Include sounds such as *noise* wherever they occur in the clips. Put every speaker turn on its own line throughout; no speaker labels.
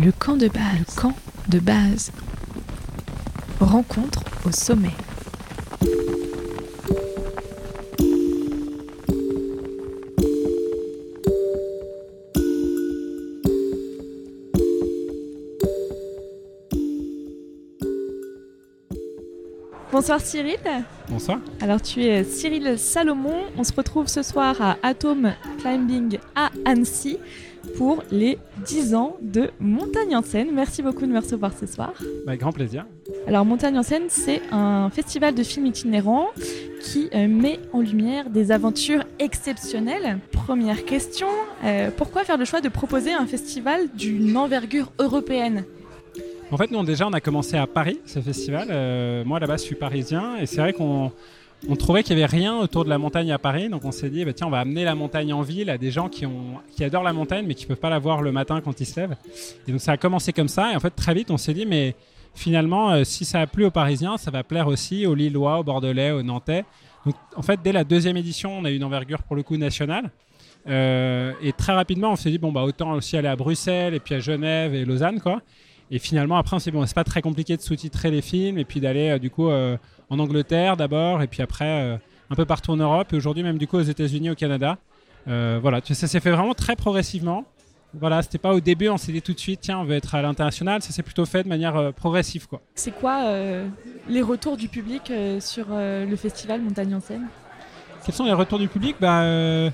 Le camp de base. Le camp de base. Rencontre au sommet. Bonsoir Cyril.
Bonsoir.
Alors tu es Cyril Salomon. On se retrouve ce soir à Atom Climbing à Annecy pour les 10 ans de Montagne en scène. Merci beaucoup de me recevoir ce soir.
Bah, grand plaisir.
Alors Montagne en scène, c'est un festival de films itinérants qui euh, met en lumière des aventures exceptionnelles. Première question, euh, pourquoi faire le choix de proposer un festival d'une envergure européenne?
En fait, nous, déjà, on a commencé à Paris, ce festival. Euh, moi, là-bas, je suis parisien. Et c'est vrai qu'on on trouvait qu'il n'y avait rien autour de la montagne à Paris. Donc, on s'est dit, bah, tiens, on va amener la montagne en ville à des gens qui, ont, qui adorent la montagne, mais qui ne peuvent pas la voir le matin quand ils se lèvent. Et donc, ça a commencé comme ça. Et en fait, très vite, on s'est dit, mais finalement, euh, si ça a plu aux Parisiens, ça va plaire aussi aux Lillois, aux Bordelais, aux Nantais. Donc, en fait, dès la deuxième édition, on a eu une envergure pour le coup nationale. Euh, et très rapidement, on s'est dit, bon, bah, autant aussi aller à Bruxelles, et puis à Genève et Lausanne, quoi. Et finalement, après, on s'est dit, bon, c'est pas très compliqué de sous-titrer les films, et puis d'aller, euh, du coup, en Angleterre d'abord, et puis après, euh, un peu partout en Europe, et aujourd'hui, même, du coup, aux États-Unis, au Canada. Euh, voilà, ça s'est fait vraiment très progressivement. Voilà, c'était pas au début, on s'est dit tout de suite, tiens, on veut être à l'international. Ça s'est plutôt fait de manière euh, progressive, quoi.
C'est quoi euh, les retours du public euh, sur le festival Montagne en scène?
Quels sont les retours du public? Bah, *laughs*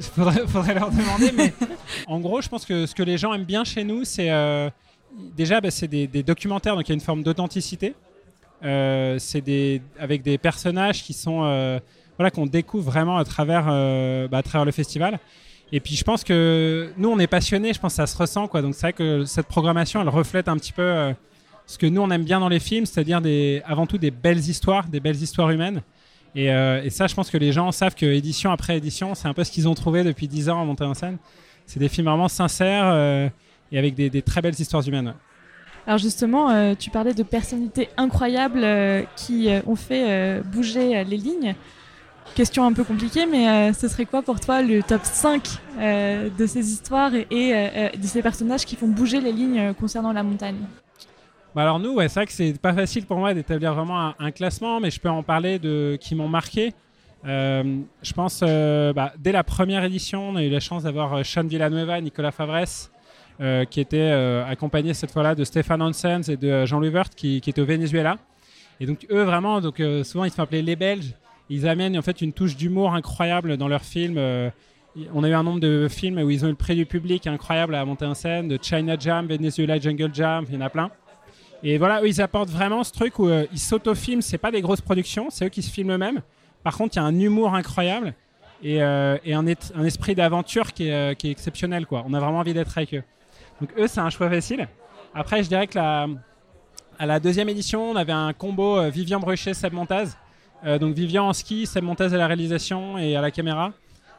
faudrait, faudrait leur demander. mais *laughs* en gros, je pense que ce que les gens aiment bien chez nous, c'est déjà, bah, c'est des, des documentaires, donc il y a une forme d'authenticité. Euh, c'est des avec des personnages qui sont euh, voilà qu'on découvre vraiment à travers euh, bah, à travers le festival. Et puis je pense que nous on est passionnés, je pense que ça se ressent quoi. Donc c'est vrai que cette programmation elle reflète un petit peu ce que nous on aime bien dans les films, c'est-à-dire des avant tout des belles histoires, des belles histoires humaines. Et, ça je pense que les gens savent que édition après édition, c'est un peu ce qu'ils ont trouvé depuis 10 ans à monter en scène. C'est des films vraiment sincères et avec des très belles histoires humaines.
Alors justement, euh, tu parlais de personnalités incroyables euh, qui euh, ont fait bouger les lignes. Question un peu compliquée, mais ce serait quoi pour toi le top 5 euh, de ces histoires et, de ces personnages qui font bouger les lignes concernant la montagne?
Bah alors nous, c'est vrai que c'est pas facile pour moi d'établir vraiment un, classement, mais je peux en parler de qui m'ont marqué. Je pense, bah, dès la première édition, on a eu la chance d'avoir Sean Villanueva Nicolas Favres, euh, qui étaient euh, accompagnés cette fois-là de Stéphane Hansens et de euh, Jean-Louis Wert, qui, qui étaient au Venezuela. Et donc eux, vraiment, donc, euh, souvent ils se font appeler les Belges. Ils amènent en fait une touche d'humour incroyable dans leurs films. On a eu un nombre de films où ils ont eu le prix du public incroyable à monter en scène, de China Jam, Venezuela Jungle Jam, il y en a plein. Et voilà, eux, ils apportent vraiment ce truc où ils s'autofilment, c'est pas des grosses productions, c'est eux qui se filment eux-mêmes. Par contre, il y a un humour incroyable et, un, esprit d'aventure qui est, exceptionnel. On a vraiment envie d'être avec eux. Donc eux, c'est un choix facile. Après, je dirais que la, à la deuxième édition, on avait un combo euh, Vivian Bruchet, Seb Montaz. Euh, donc Vivian en ski, Seb Montaz à la réalisation et à la caméra.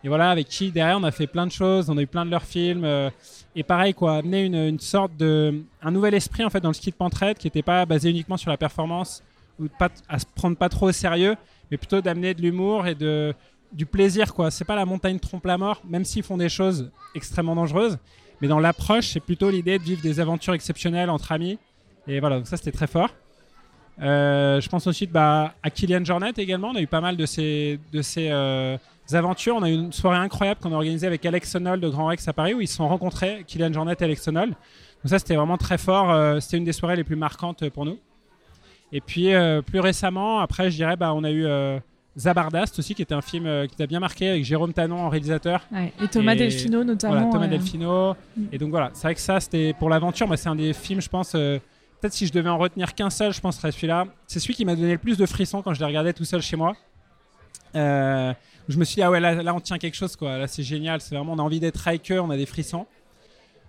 Et voilà, avec qui derrière, on a fait plein de choses, on a eu plein de leurs films. euh, et pareil, quoi, amener une, sorte de. un nouvel esprit en fait dans le ski de pentraide qui n'était pas basé uniquement sur la performance ou à se prendre pas trop au sérieux, mais plutôt d'amener de l'humour et de, du plaisir, quoi. C'est pas la montagne trompe la mort, même s'ils font des choses extrêmement dangereuses. Mais dans l'approche, c'est plutôt l'idée de vivre des aventures exceptionnelles entre amis. Et voilà, donc ça c'était très fort. Euh, je pense ensuite bah, à Kylian Jornet également. On a eu pas mal de ces, de ces euh, aventures. On a eu une soirée incroyable qu'on a organisée avec Alex Honnold de Grand Rex à Paris où ils se sont rencontrés, Kylian Jornet et Alex Honnold. Donc ça c'était vraiment très fort. Euh, c'était une des soirées les plus marquantes pour nous. Et puis plus récemment, après je dirais, bah, on a eu Zabardast aussi qui était un film euh, qui t'a bien marqué avec Jérôme Tanon en réalisateur.
Ouais, Et Thomas
Et
Delfino notamment.
Voilà, Thomas
euh,
Delfino.
Mm.
Et donc voilà, c'est vrai que ça, c'était pour l'aventure. Moi, c'est un des films, je pense. euh, Peut-être si je devais en retenir qu'un seul, je pense que ce serait celui-là. C'est celui qui m'a donné le plus de frissons quand je l'ai regardé tout seul chez moi. Euh, je me suis dit, ah ouais, là, là, on tient quelque chose, quoi. Là, c'est génial. C'est vraiment, on a envie d'être eux, on a des frissons.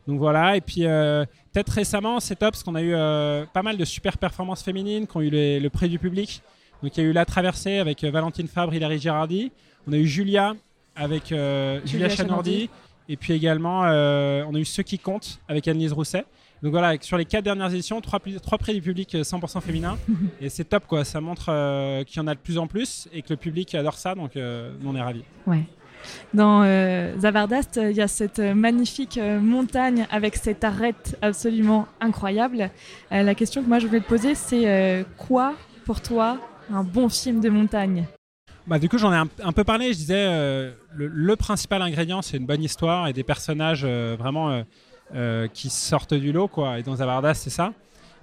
Donc voilà. Et puis, euh, peut-être récemment, c'est top parce qu'on a eu euh, pas mal de super performances féminines qui ont eu les- le prix du public. Donc, il y a eu La Traversée avec euh, Valentine Fabre, Hilary Girardi. On a eu Julia avec euh, Julia,
Julia
Chanordi. Et puis également, euh, on a eu Ceux qui comptent avec Annelise Rousset. Donc voilà, sur les quatre dernières éditions, trois, prix du public euh, 100% féminin. *laughs* et c'est top, quoi. Ça montre euh, qu'il y en a de plus en plus et que le public adore ça. Donc, euh, on est ravis.
Ouais. Dans euh, Zavardast, il y a cette magnifique montagne avec cette arête absolument incroyable. La question que moi je voulais te poser, c'est quoi pour toi un bon film de montagne
Bah, du coup, j'en ai un, peu parlé. Je disais, euh, le, principal ingrédient, c'est une bonne histoire et des personnages euh, vraiment euh, qui sortent du lot, quoi. Et dans Zavardas, c'est ça.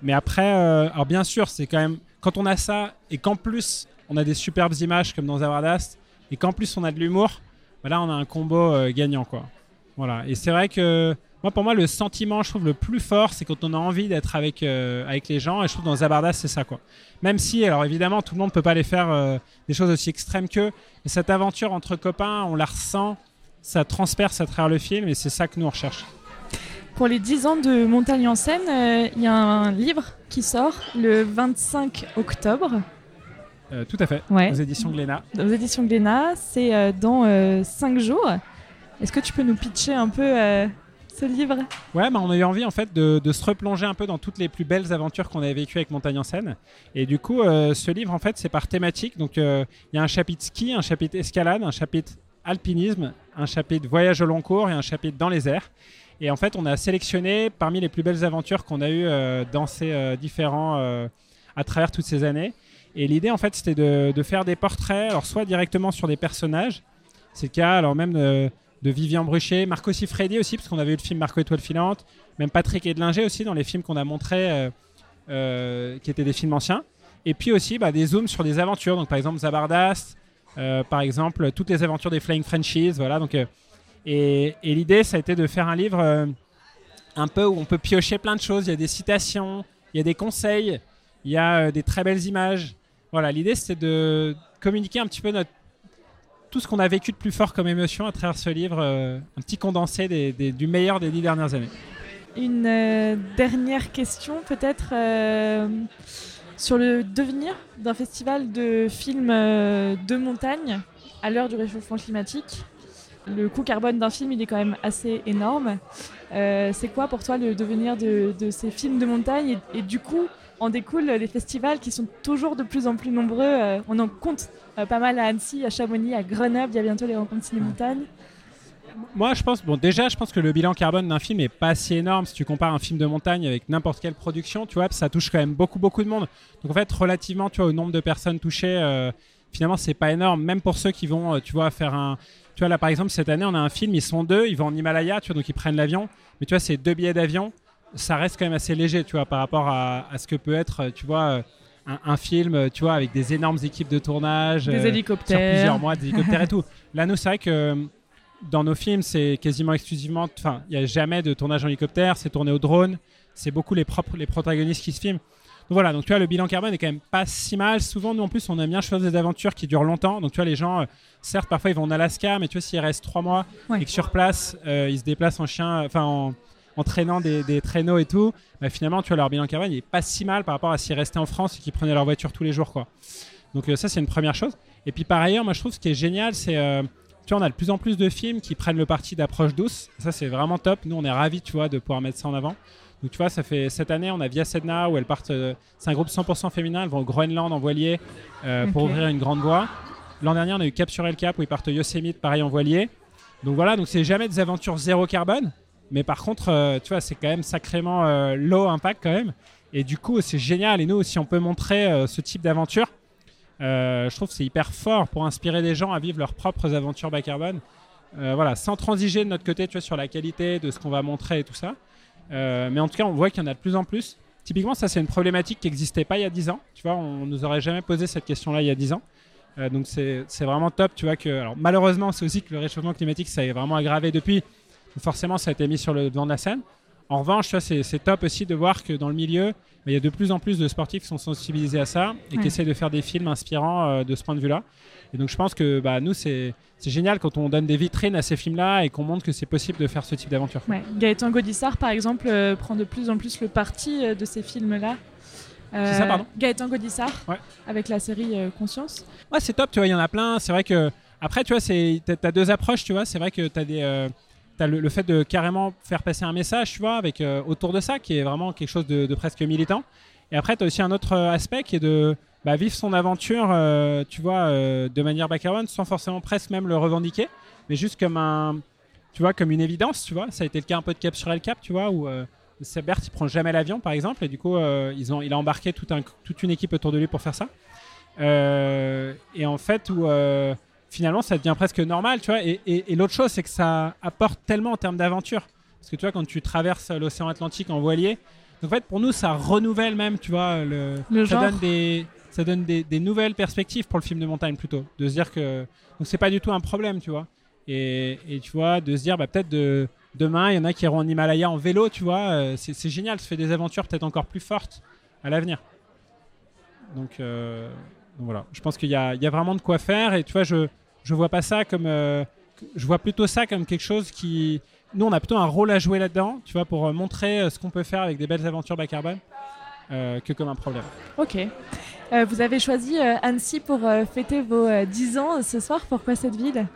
Mais après, alors bien sûr, c'est quand même quand on a ça et qu'en plus on a des superbes images comme dans Zavardas et qu'en plus on a de l'humour, bah là on a un combo gagnant, quoi. Voilà. Et c'est vrai que moi, pour moi, le sentiment, je trouve le plus fort, c'est quand on a envie d'être avec euh, avec les gens. Et je trouve dans Zabardas, c'est ça, quoi. Même si, alors évidemment, tout le monde peut pas les faire euh, des choses aussi extrêmes qu'eux. Mais cette aventure entre copains, on la ressent, ça transperce à travers le film, et c'est ça que nous on recherche.
Pour les 10 ans de Montagne en scène, euh, il y a un livre qui sort le 25 octobre
tout à fait.
Ouais.
Aux éditions Glénat.
aux éditions Glénat. C'est dans 5 jours. Est-ce que tu peux nous pitcher un peu euh, ce livre?
Ouais, bah, on a eu envie en fait de, de se replonger un peu dans toutes les plus belles aventures qu'on avait vécues avec Montagne en scène. Et du coup, euh, ce livre en fait, c'est par thématique. Donc, euh, il y a un chapitre ski, un chapitre escalade, un chapitre alpinisme, un chapitre voyage au long cours et un chapitre dans les airs. Et en fait, on a sélectionné parmi les plus belles aventures qu'on a eues dans ces différents à travers toutes ces années. Et l'idée, en fait, c'était de, de faire des portraits, alors soit directement sur des personnages, c'est le cas, alors même de, de Vivian Bruchet, Marco Siffredi aussi, parce qu'on avait eu le film Marco Étoile Filante, même Patrick Edlinger aussi dans les films qu'on a montrés, euh, euh, qui étaient des films anciens. Et puis aussi bah, des zooms sur des aventures, donc par exemple Zabardast, euh, par exemple toutes les aventures des Flying Frenchies, voilà. Donc, et l'idée, ça a été de faire un livre un peu où on peut piocher plein de choses. Il y a des citations, il y a des conseils, il y a des très belles images. Voilà, l'idée c'était de communiquer un petit peu notre tout ce qu'on a vécu de plus fort comme émotion à travers ce livre, euh, un petit condensé du meilleur des dix dernières années.
Une euh, dernière question peut-être euh, sur le devenir d'un festival de films de montagne à l'heure du réchauffement climatique. Le coût carbone d'un film, il est quand même assez énorme. C'est quoi pour toi le devenir de, ces films de montagne et du coup, en découlent les festivals qui sont toujours de plus en plus nombreux. Euh, on en compte euh, pas mal à Annecy, à Chamonix, à Grenoble. Il y a bientôt les rencontres ciné-montagne.
Moi, je pense, bon, déjà, je pense que le bilan carbone d'un film est pas si énorme si tu compares un film de montagne avec n'importe quelle production, tu vois, ça touche quand même beaucoup, beaucoup de monde. Donc, en fait, relativement, tu vois, au nombre de personnes touchées, euh, finalement, c'est pas énorme, même pour ceux qui vont, euh, tu vois, faire un. Tu vois, là, par exemple, cette année, on a un film, ils sont deux, ils vont en Himalaya, tu vois, donc ils prennent l'avion, mais tu vois, c'est deux billets d'avion, ça reste quand même assez léger, tu vois, par rapport à, à ce que peut être, tu vois, euh, un, un film, tu vois, avec des énormes équipes de tournage.
Des
euh, sur
hélicoptères.
plusieurs mois, des hélicoptères et tout. *laughs* Là, nous, c'est vrai que euh, dans nos films, c'est quasiment exclusivement. Enfin, il n'y a jamais de tournage en hélicoptère, c'est tourné au drone, c'est beaucoup les, propres, les protagonistes qui se filment. Donc voilà, donc tu vois, le bilan carbone est quand même pas si mal. Souvent, nous en plus, on aime bien choisir des aventures qui durent longtemps. Donc tu vois, les gens, euh, certes, parfois ils vont en Alaska, mais tu vois, s'ils restent trois mois
Ouais.
et que sur place, euh, ils se déplacent en chien, enfin en, en traînant des, des traîneaux et tout, bah, finalement, tu vois, leur bilan carbone il est pas si mal par rapport à s'ils restaient en France et qu'ils prenaient leur voiture tous les jours, quoi. Donc euh, ça, c'est une première chose. Et puis par ailleurs, moi, je trouve ce qui est génial, c'est euh, tu vois, on a de plus en plus de films qui prennent le parti d'approche douce. Ça, c'est vraiment top. Nous, on est ravis, tu vois, de pouvoir mettre ça en avant. Donc, tu vois, ça fait cette année, on a Via Sedna où elles partent. euh, c'est un groupe 100% féminin. Elles vont au Groenland en voilier euh, pour ouvrir une grande voie. L'an dernier, on a eu Cap sur El Cap où ils partent au Yosemite, pareil en voilier. Donc voilà, donc c'est jamais des aventures zéro carbone. Mais par contre, euh, tu vois, c'est quand même sacrément euh, low impact quand même. Et du coup, c'est génial. Et nous, si on peut montrer euh, ce type d'aventure, je trouve que c'est hyper fort pour inspirer des gens à vivre leurs propres aventures bas carbone. Voilà, sans transiger de notre côté, tu vois, sur la qualité de ce qu'on va montrer et tout ça. Mais en tout cas, on voit qu'il y en a de plus en plus. Typiquement, ça, c'est une problématique qui n'existait pas il y a 10 ans. Tu vois, on nous aurait jamais posé cette question-là il y a 10 ans. Donc, c'est vraiment top, tu vois, que. Alors, malheureusement, c'est aussi que le réchauffement climatique, ça est vraiment aggravé depuis. Forcément, ça a été mis sur le devant de la scène. En revanche, tu vois, c'est top aussi de voir que dans le milieu, il y a de plus en plus de sportifs qui sont sensibilisés à ça et
Ouais.
qui essaient de faire des films inspirants euh, de ce point de vue-là. Et donc, je pense que bah, nous, c'est génial quand on donne des vitrines à ces films-là et qu'on montre que c'est possible de faire ce type d'aventure.
Ouais. Gaëtan Gaudissart, par exemple, euh, prend de plus en plus le parti euh, de ces films-là.
C'est ça, pardon
Gaëtan Gaudissart,
Ouais.
avec la série Conscience.
Ouais, c'est top, tu vois, il y en a plein. C'est vrai que après, tu vois, c'est t'as as deux approches, tu vois. C'est vrai que t'as des t'as le, fait de carrément faire passer un message, tu vois, avec euh, autour de ça, qui est vraiment quelque chose de, presque militant. Et après, tu as aussi un autre euh, aspect qui est de bah, vivre son aventure, euh, tu vois, de manière background, sans forcément presque même le revendiquer, mais juste comme un, tu vois, comme une évidence, tu vois. Ça a été le cas un peu de Cap sur El Cap, tu vois, où Bert il prend jamais l'avion, par exemple, et du coup, ils ont, il a embarqué toute une équipe autour de lui pour faire ça. Et en fait, où finalement, ça devient presque normal, tu vois. Et, et- et l'autre chose, c'est que ça apporte tellement en termes d'aventure, parce que tu vois, quand tu traverses l'océan Atlantique en voilier, donc en fait, pour nous, ça renouvelle même, tu vois, le,
Le
ça donne des ça donne des, des nouvelles perspectives pour le film de montagne plutôt. De se dire que donc c'est pas du tout un problème tu vois. Et, et tu vois de se dire bah peut-être de demain il y en a qui iront en Himalaya en vélo tu vois. Euh, c'est c'est génial ça fait des aventures peut-être encore plus fortes à l'avenir. Donc, euh, donc voilà je pense qu'il y a, il y a vraiment de quoi faire et tu vois je je vois pas ça comme euh, je vois plutôt ça comme quelque chose qui nous on a plutôt un rôle à jouer là-dedans tu vois pour euh, montrer euh, ce qu'on peut faire avec des belles aventures bas carbone que comme un problème
Ok. Vous avez choisi Annecy pour fêter vos euh, 10 ans ce soir. Pourquoi cette ville?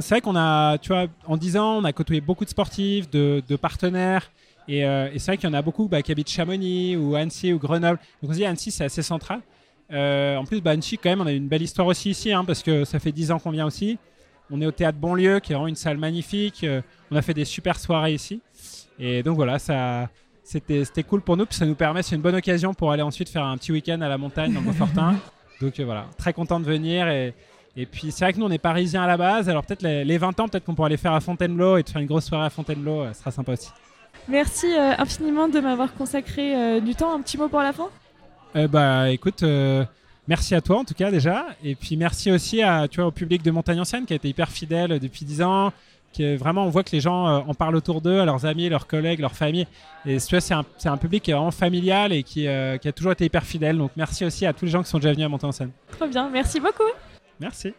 C'est vrai qu'on a, tu vois, en 10 ans, on a côtoyé beaucoup de sportifs, de, de partenaires. Et, et c'est vrai qu'il y en a beaucoup bah, qui habitent Chamonix ou Annecy ou Grenoble. Donc on se dit Annecy, c'est assez central. Euh, en plus, Annecy, quand même, on a une belle histoire aussi ici, hein, parce que ça fait 10 ans qu'on vient aussi. On est au théâtre Bonlieu, qui est vraiment une salle magnifique. Euh, on a fait des super soirées ici. Et donc voilà, ça, c'était, c'était cool pour nous. Puis ça nous permet, c'est une bonne occasion pour aller ensuite faire un petit week-end à la montagne dans Beaufortin. *laughs* donc euh, voilà, très content de venir. Et, et puis c'est vrai que nous on est parisiens à la base, alors peut-être les, les 20 ans, peut-être qu'on pourra aller faire à Fontainebleau et de faire une grosse soirée à Fontainebleau, euh, ce sera sympa aussi.
Merci euh, infiniment de m'avoir consacré euh, du temps. Un petit mot pour la fin?
Euh, bah écoute, euh, merci à toi en tout cas déjà, et puis merci aussi à, tu vois, au public de Montagne Ancienne qui a été hyper fidèle depuis 10 ans, qui est vraiment on voit que les gens euh, en parlent autour d'eux, à leurs amis, leurs collègues, leurs familles, et tu vois c'est un, c'est un public qui est vraiment familial et qui, euh, qui a toujours été hyper fidèle, donc merci aussi à tous les gens qui sont déjà venus à Montagne Ancienne.
Trop bien. Merci beaucoup.
Merci.